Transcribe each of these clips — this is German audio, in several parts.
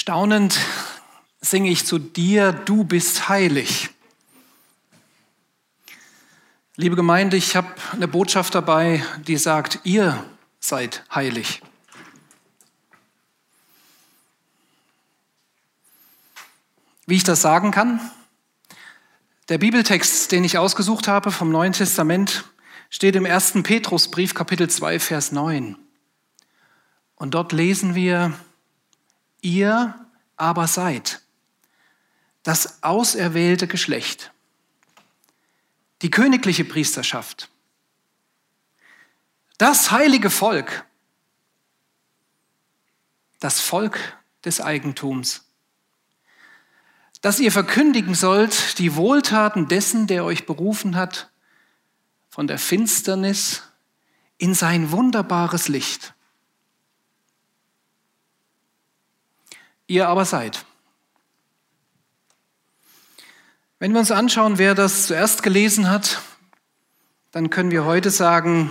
Staunend singe ich zu dir, du bist heilig. Liebe Gemeinde, ich habe eine Botschaft dabei, die sagt, ihr seid heilig. Wie ich das sagen kann? Der Bibeltext, den ich ausgesucht habe vom Neuen Testament, steht im 1. Petrusbrief Kapitel 2, Vers 9. Und dort lesen wir, ihr aber seid. Das auserwählte Geschlecht, die königliche Priesterschaft, das heilige Volk, das Volk des Eigentums, dass ihr verkündigen sollt die Wohltaten dessen, der euch berufen hat, von der Finsternis in sein wunderbares Licht. Ihr aber seid. Wenn wir uns anschauen, wer das zuerst gelesen hat, dann können wir heute sagen,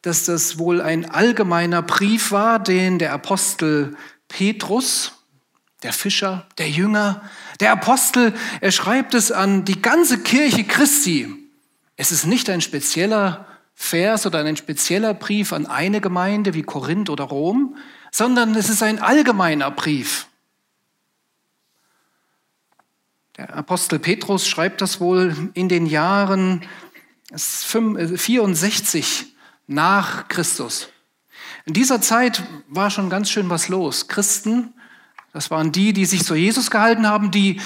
dass das wohl ein allgemeiner Brief war, den der Apostel Petrus, der Fischer, der Jünger, der Apostel, er schreibt es an die ganze Kirche Christi. Es ist nicht ein spezieller Vers oder ein spezieller Brief an eine Gemeinde wie Korinth oder Rom, sondern es ist ein allgemeiner Brief. Der Apostel Petrus schreibt das wohl in den Jahren 64 nach Christus. In dieser Zeit war schon ganz schön was los. Christen das waren die, die sich zu Jesus gehalten haben, die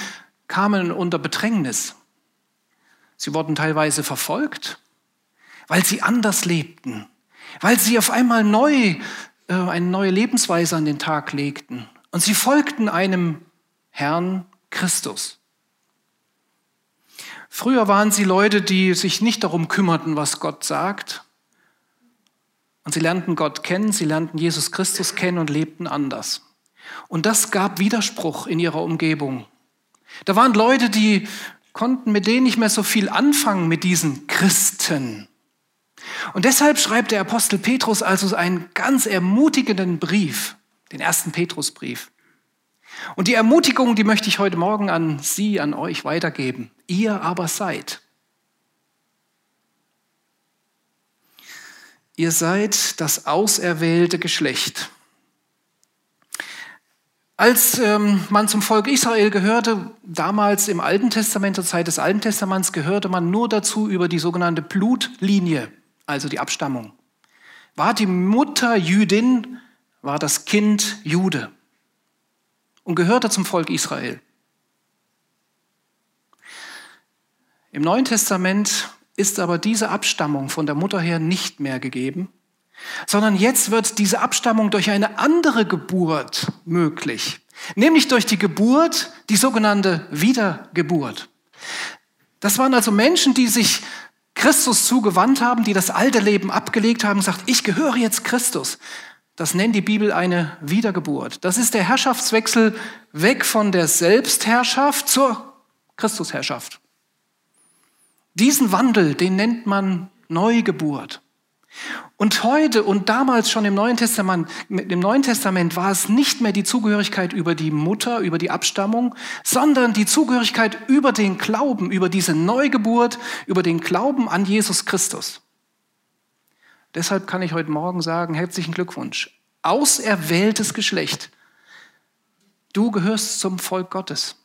kamen unter Bedrängnis. Sie wurden teilweise verfolgt, weil sie anders lebten, weil sie auf einmal neu, äh, eine neue Lebensweise an den Tag legten. Und sie folgten einem Herrn Christus. Früher waren sie Leute, die sich nicht darum kümmerten, was Gott sagt. Und sie lernten Gott kennen, sie lernten Jesus Christus kennen und lebten anders. Und das gab Widerspruch in ihrer Umgebung. Da waren Leute, die konnten mit denen nicht mehr so viel anfangen, mit diesen Christen. Und deshalb schreibt der Apostel Petrus also einen ganz ermutigenden Brief, den ersten Petrusbrief. Und die Ermutigung, die möchte ich heute Morgen an Sie, an euch weitergeben. Ihr aber seid. Ihr seid das auserwählte Geschlecht. Als ähm, man zum Volk Israel gehörte, damals im Alten Testament, zur Zeit des Alten Testaments, gehörte man nur dazu über die sogenannte Blutlinie, also die Abstammung. War die Mutter Jüdin, war das Kind Jude und gehörte zum Volk Israel. Im Neuen Testament ist aber diese Abstammung von der Mutter her nicht mehr gegeben, sondern jetzt wird diese Abstammung durch eine andere Geburt möglich, nämlich durch die Geburt, die sogenannte Wiedergeburt. Das waren also Menschen, die sich Christus zugewandt haben, die das alte Leben abgelegt haben und gesagt, ich gehöre jetzt Christus. Das nennt die Bibel eine Wiedergeburt. Das ist der Herrschaftswechsel weg von der Selbstherrschaft zur Christusherrschaft. Diesen Wandel, den nennt man Neugeburt. Und heute und damals schon im Neuen Testament, im Neuen Testament war es nicht mehr die Zugehörigkeit über die Mutter, über die Abstammung, sondern die Zugehörigkeit über den Glauben, über diese Neugeburt, über den Glauben an Jesus Christus. Deshalb kann ich heute Morgen sagen, herzlichen Glückwunsch. Auserwähltes Geschlecht. Du gehörst zum Volk Gottes.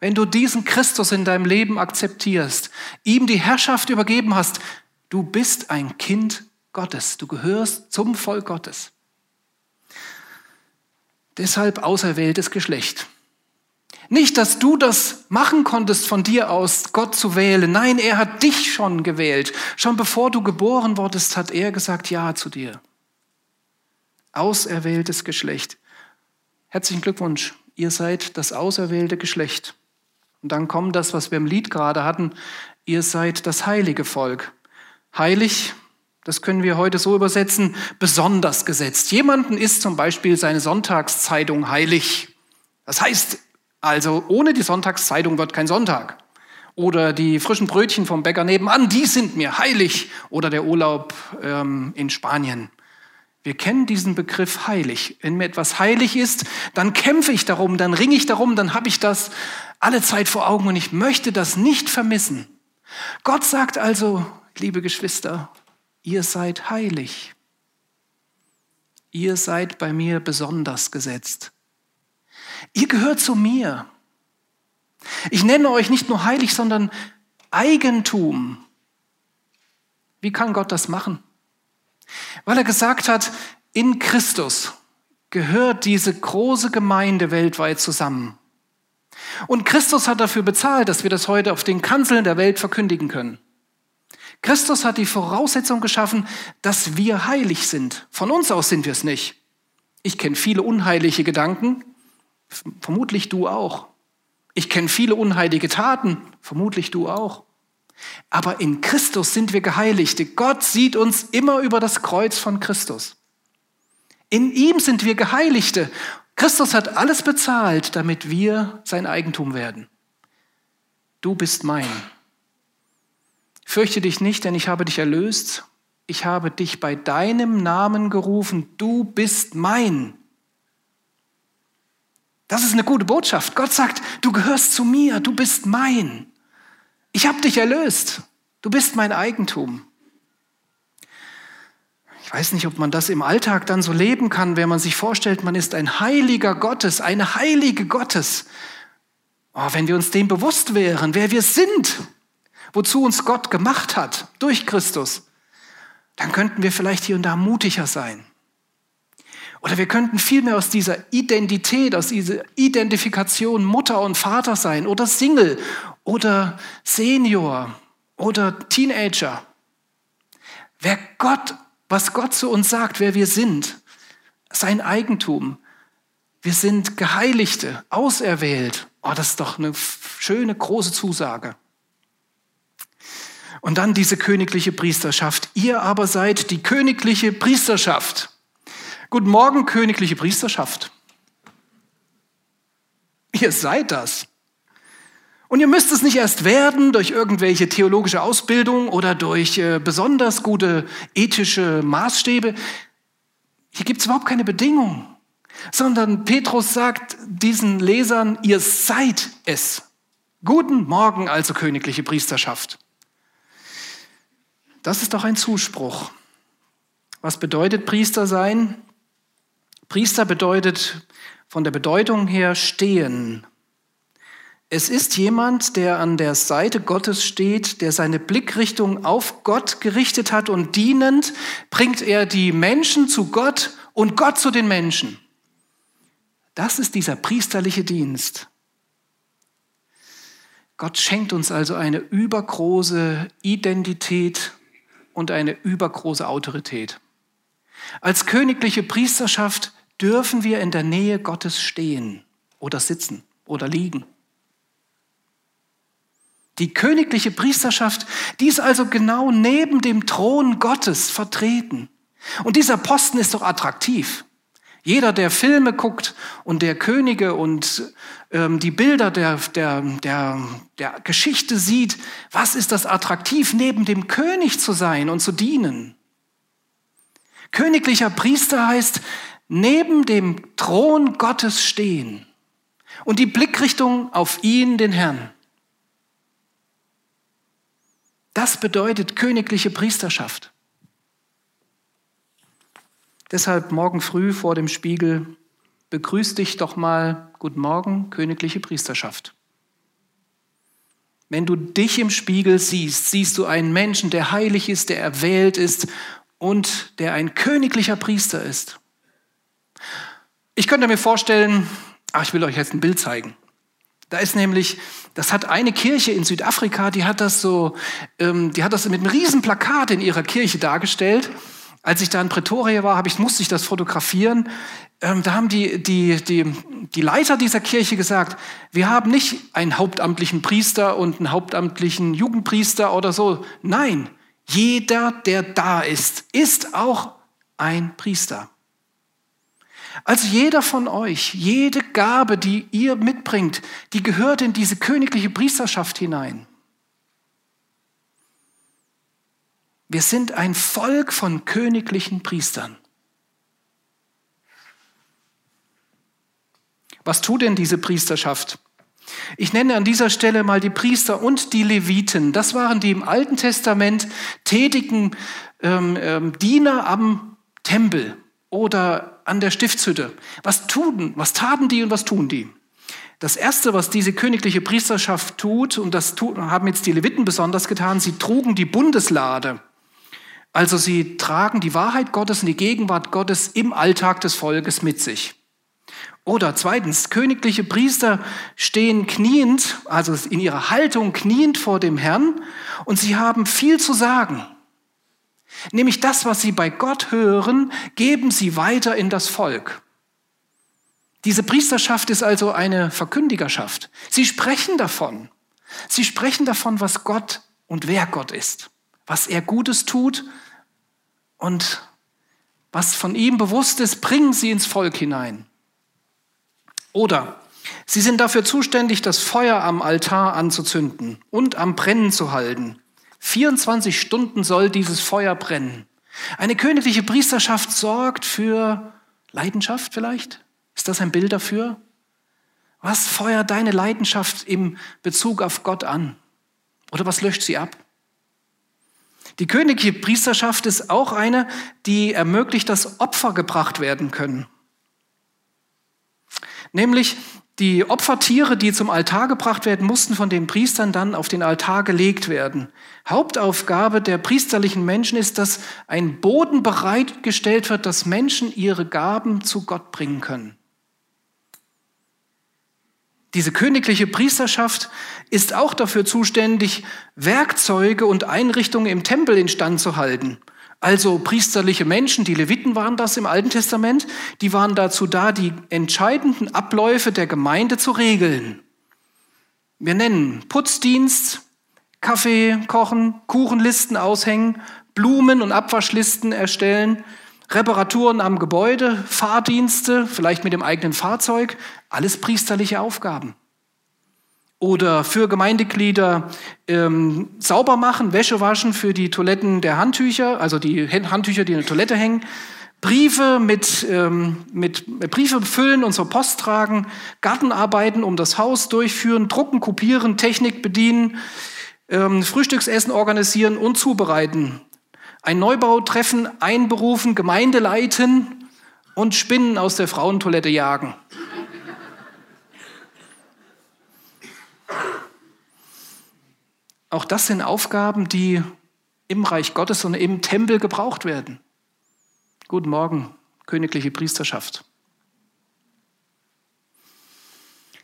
Wenn du diesen Christus in deinem Leben akzeptierst, ihm die Herrschaft übergeben hast, du bist ein Kind Gottes. Du gehörst zum Volk Gottes. Deshalb auserwähltes Geschlecht. Nicht, dass du das machen konntest von dir aus, Gott zu wählen. Nein, er hat dich schon gewählt. Schon bevor du geboren wurdest, hat er gesagt Ja zu dir. Auserwähltes Geschlecht. Herzlichen Glückwunsch. Ihr seid das auserwählte Geschlecht. Und dann kommt das, was wir im Lied gerade hatten. Ihr seid das heilige Volk. Heilig das können wir heute so übersetzen, besonders gesetzt. Jemanden ist zum Beispiel seine Sonntagszeitung heilig. Das heißt also, ohne die Sonntagszeitung wird kein Sonntag. Oder die frischen Brötchen vom Bäcker nebenan, die sind mir heilig. Oder der Urlaub ähm, in Spanien. Wir kennen diesen Begriff heilig. Wenn mir etwas heilig ist, dann kämpfe ich darum, dann ringe ich darum, dann habe ich das alle Zeit vor Augen und ich möchte das nicht vermissen. Gott sagt also, liebe Geschwister, ihr seid heilig. Ihr seid bei mir besonders gesetzt. Ihr gehört zu mir. Ich nenne euch nicht nur heilig, sondern Eigentum. Wie kann Gott das machen? Weil er gesagt hat, in Christus gehört diese große Gemeinde weltweit zusammen. Und Christus hat dafür bezahlt, dass wir das heute auf den Kanzeln der Welt verkündigen können. Christus hat die Voraussetzung geschaffen, dass wir heilig sind. Von uns aus sind wir es nicht. Ich kenne viele unheilige Gedanken, vermutlich du auch. Ich kenne viele unheilige Taten, vermutlich du auch. Aber in Christus sind wir Geheiligte. Gott sieht uns immer über das Kreuz von Christus. In ihm sind wir Geheiligte. Christus hat alles bezahlt, damit wir sein Eigentum werden. Du bist mein. Fürchte dich nicht, denn ich habe dich erlöst. Ich habe dich bei deinem Namen gerufen. Du bist mein. Das ist eine gute Botschaft. Gott sagt, du gehörst zu mir, du bist mein. Ich habe dich erlöst. Du bist mein Eigentum. Ich weiß nicht, ob man das im Alltag dann so leben kann, wenn man sich vorstellt, man ist ein Heiliger Gottes, eine Heilige Gottes. Oh, wenn wir uns dem bewusst wären, wer wir sind, wozu uns Gott gemacht hat durch Christus, dann könnten wir vielleicht hier und da mutiger sein. Oder wir könnten vielmehr aus dieser Identität, aus dieser Identifikation Mutter und Vater sein oder Single oder Senior oder Teenager. Wer Gott, was Gott zu uns sagt, wer wir sind, sein Eigentum. Wir sind Geheiligte, auserwählt. Oh, das ist doch eine schöne, große Zusage. Und dann diese königliche Priesterschaft. Ihr aber seid die königliche Priesterschaft. Guten Morgen, königliche Priesterschaft. Ihr seid das. Und ihr müsst es nicht erst werden durch irgendwelche theologische Ausbildung oder durch äh, besonders gute ethische Maßstäbe. Hier gibt es überhaupt keine Bedingung, sondern Petrus sagt diesen Lesern, ihr seid es. Guten Morgen also königliche Priesterschaft. Das ist doch ein Zuspruch. Was bedeutet Priester sein? Priester bedeutet von der Bedeutung her stehen. Es ist jemand, der an der Seite Gottes steht, der seine Blickrichtung auf Gott gerichtet hat und dienend bringt er die Menschen zu Gott und Gott zu den Menschen. Das ist dieser priesterliche Dienst. Gott schenkt uns also eine übergroße Identität und eine übergroße Autorität. Als königliche Priesterschaft dürfen wir in der Nähe Gottes stehen oder sitzen oder liegen. Die königliche Priesterschaft, die ist also genau neben dem Thron Gottes vertreten. Und dieser Posten ist doch attraktiv. Jeder, der Filme guckt und der Könige und ähm, die Bilder der, der, der, der Geschichte sieht, was ist das attraktiv, neben dem König zu sein und zu dienen? Königlicher Priester heißt, neben dem Thron Gottes stehen und die Blickrichtung auf ihn, den Herrn. Das bedeutet königliche Priesterschaft. Deshalb morgen früh vor dem Spiegel begrüß dich doch mal, guten Morgen, königliche Priesterschaft. Wenn du dich im Spiegel siehst, siehst du einen Menschen, der heilig ist, der erwählt ist und der ein königlicher Priester ist. Ich könnte mir vorstellen, ach, ich will euch jetzt ein Bild zeigen. Da ist nämlich, das hat eine Kirche in Südafrika, die hat das so, ähm, die hat das mit einem riesen Plakat in ihrer Kirche dargestellt. Als ich da in Pretoria war, ich, musste ich das fotografieren. Ähm, da haben die, die, die, die Leiter dieser Kirche gesagt, wir haben nicht einen hauptamtlichen Priester und einen hauptamtlichen Jugendpriester oder so. Nein, jeder, der da ist, ist auch ein Priester. Also jeder von euch, jede Gabe, die ihr mitbringt, die gehört in diese königliche Priesterschaft hinein. Wir sind ein Volk von königlichen Priestern. Was tut denn diese Priesterschaft? Ich nenne an dieser Stelle mal die Priester und die Leviten. Das waren die im Alten Testament tätigen ähm, ähm, Diener am Tempel oder an der Stiftshütte. Was tun, was taten die und was tun die? Das erste, was diese königliche Priesterschaft tut, und das haben jetzt die Leviten besonders getan, sie trugen die Bundeslade. Also sie tragen die Wahrheit Gottes und die Gegenwart Gottes im Alltag des Volkes mit sich. Oder zweitens, königliche Priester stehen kniend, also in ihrer Haltung kniend vor dem Herrn und sie haben viel zu sagen. Nämlich das, was sie bei Gott hören, geben sie weiter in das Volk. Diese Priesterschaft ist also eine Verkündigerschaft. Sie sprechen davon. Sie sprechen davon, was Gott und wer Gott ist, was er Gutes tut und was von ihm bewusst ist, bringen sie ins Volk hinein. Oder sie sind dafür zuständig, das Feuer am Altar anzuzünden und am Brennen zu halten. 24 Stunden soll dieses Feuer brennen. Eine königliche Priesterschaft sorgt für Leidenschaft vielleicht? Ist das ein Bild dafür? Was feuert deine Leidenschaft im Bezug auf Gott an? Oder was löscht sie ab? Die königliche Priesterschaft ist auch eine, die ermöglicht, dass Opfer gebracht werden können. Nämlich die Opfertiere, die zum Altar gebracht werden, mussten von den Priestern dann auf den Altar gelegt werden. Hauptaufgabe der priesterlichen Menschen ist, dass ein Boden bereitgestellt wird, dass Menschen ihre Gaben zu Gott bringen können. Diese königliche Priesterschaft ist auch dafür zuständig, Werkzeuge und Einrichtungen im Tempel instand zu halten. Also priesterliche Menschen, die Leviten waren das im Alten Testament, die waren dazu da, die entscheidenden Abläufe der Gemeinde zu regeln. Wir nennen Putzdienst, Kaffee kochen, Kuchenlisten aushängen, Blumen- und Abwaschlisten erstellen, Reparaturen am Gebäude, Fahrdienste, vielleicht mit dem eigenen Fahrzeug, alles priesterliche Aufgaben oder für Gemeindeglieder ähm, sauber machen, Wäsche waschen für die Toiletten der Handtücher, also die Handtücher, die in der Toilette hängen, Briefe mit, ähm, mit Briefe füllen und zur Post tragen, Gartenarbeiten um das Haus durchführen, drucken, kopieren, Technik bedienen, ähm, Frühstücksessen organisieren und zubereiten, ein Neubautreffen einberufen, Gemeinde leiten und Spinnen aus der Frauentoilette jagen. Auch das sind Aufgaben, die im Reich Gottes und im Tempel gebraucht werden. Guten Morgen, königliche Priesterschaft.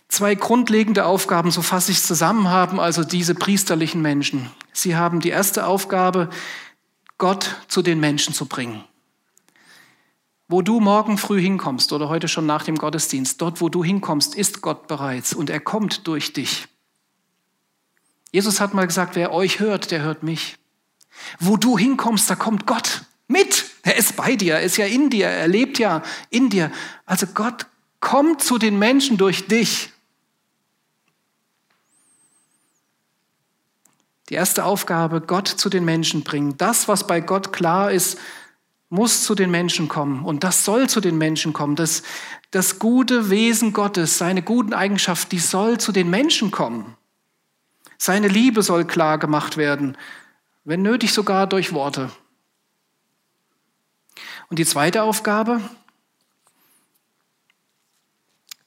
Zwei grundlegende Aufgaben, so fasse ich es zusammen, haben also diese priesterlichen Menschen. Sie haben die erste Aufgabe, Gott zu den Menschen zu bringen. Wo du morgen früh hinkommst oder heute schon nach dem Gottesdienst, dort wo du hinkommst, ist Gott bereits und er kommt durch dich. Jesus hat mal gesagt, wer euch hört, der hört mich. Wo du hinkommst, da kommt Gott mit. Er ist bei dir, er ist ja in dir, er lebt ja in dir. Also Gott kommt zu den Menschen durch dich. Die erste Aufgabe, Gott zu den Menschen bringen. Das, was bei Gott klar ist, muss zu den Menschen kommen und das soll zu den Menschen kommen. Das, das gute Wesen Gottes, seine guten Eigenschaften, die soll zu den Menschen kommen. Seine Liebe soll klar gemacht werden, wenn nötig sogar durch Worte. Und die zweite Aufgabe,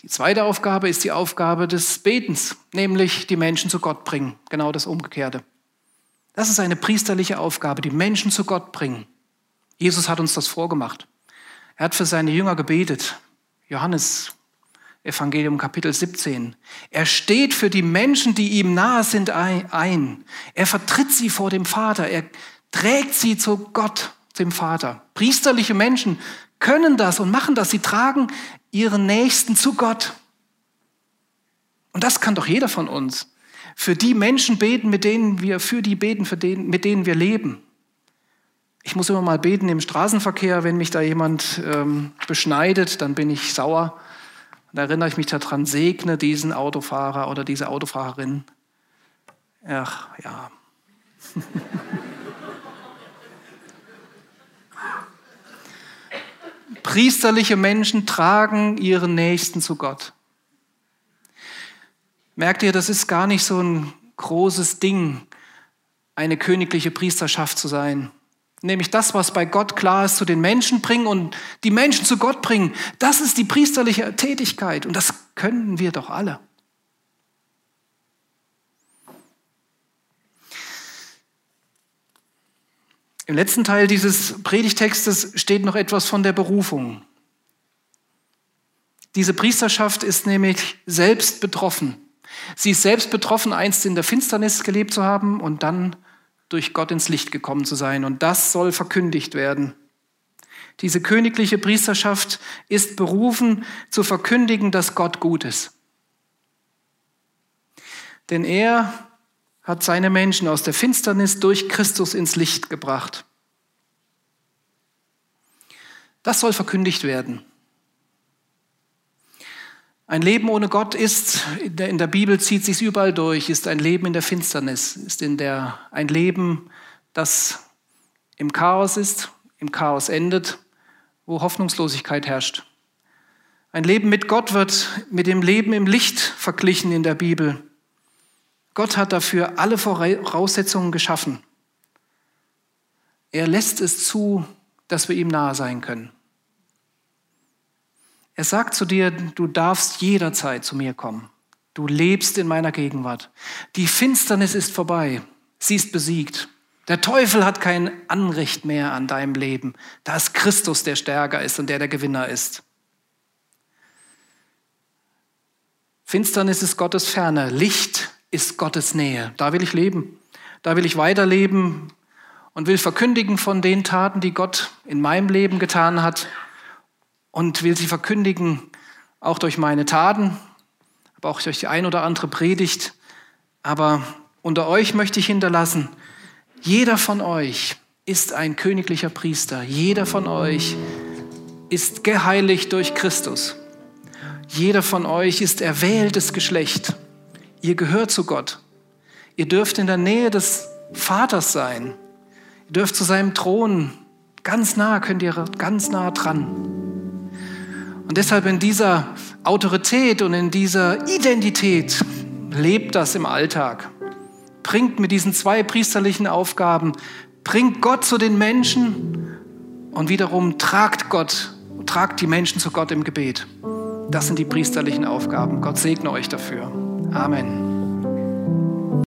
die zweite Aufgabe ist die Aufgabe des Betens, nämlich die Menschen zu Gott bringen, genau das Umgekehrte. Das ist eine priesterliche Aufgabe, die Menschen zu Gott bringen. Jesus hat uns das vorgemacht. Er hat für seine Jünger gebetet. Johannes Evangelium Kapitel 17. Er steht für die Menschen, die ihm nahe sind, ein. Er vertritt sie vor dem Vater. Er trägt sie zu Gott, dem Vater. Priesterliche Menschen können das und machen das. Sie tragen ihren Nächsten zu Gott. Und das kann doch jeder von uns. Für die Menschen beten, mit denen wir, für die beten, für den, mit denen wir leben. Ich muss immer mal beten im Straßenverkehr, wenn mich da jemand ähm, beschneidet, dann bin ich sauer. Da erinnere ich mich daran, segne diesen Autofahrer oder diese Autofahrerin. Ach ja. Priesterliche Menschen tragen ihren Nächsten zu Gott. Merkt ihr, das ist gar nicht so ein großes Ding, eine königliche Priesterschaft zu sein. Nämlich das, was bei Gott klar ist, zu den Menschen bringen und die Menschen zu Gott bringen. Das ist die priesterliche Tätigkeit und das können wir doch alle. Im letzten Teil dieses Predigtextes steht noch etwas von der Berufung. Diese Priesterschaft ist nämlich selbst betroffen. Sie ist selbst betroffen, einst in der Finsternis gelebt zu haben und dann durch Gott ins Licht gekommen zu sein. Und das soll verkündigt werden. Diese königliche Priesterschaft ist berufen zu verkündigen, dass Gott gut ist. Denn er hat seine Menschen aus der Finsternis durch Christus ins Licht gebracht. Das soll verkündigt werden. Ein Leben ohne Gott ist, in der Bibel zieht sich überall durch, ist ein Leben in der Finsternis, ist in der, ein Leben, das im Chaos ist, im Chaos endet, wo Hoffnungslosigkeit herrscht. Ein Leben mit Gott wird mit dem Leben im Licht verglichen in der Bibel. Gott hat dafür alle Voraussetzungen geschaffen. Er lässt es zu, dass wir ihm nahe sein können. Er sagt zu dir, du darfst jederzeit zu mir kommen. Du lebst in meiner Gegenwart. Die Finsternis ist vorbei. Sie ist besiegt. Der Teufel hat kein Anrecht mehr an deinem Leben. Da ist Christus, der stärker ist und der der Gewinner ist. Finsternis ist Gottes Ferne. Licht ist Gottes Nähe. Da will ich leben. Da will ich weiterleben und will verkündigen von den Taten, die Gott in meinem Leben getan hat und will sie verkündigen, auch durch meine Taten, aber auch durch die ein oder andere Predigt. Aber unter euch möchte ich hinterlassen, jeder von euch ist ein königlicher Priester. Jeder von euch ist geheiligt durch Christus. Jeder von euch ist erwähltes Geschlecht. Ihr gehört zu Gott. Ihr dürft in der Nähe des Vaters sein. Ihr dürft zu seinem Thron ganz nah, könnt ihr ganz nah dran. Und deshalb in dieser Autorität und in dieser Identität lebt das im Alltag. Bringt mit diesen zwei priesterlichen Aufgaben, bringt Gott zu den Menschen und wiederum tragt Gott, tragt die Menschen zu Gott im Gebet. Das sind die priesterlichen Aufgaben. Gott segne euch dafür. Amen.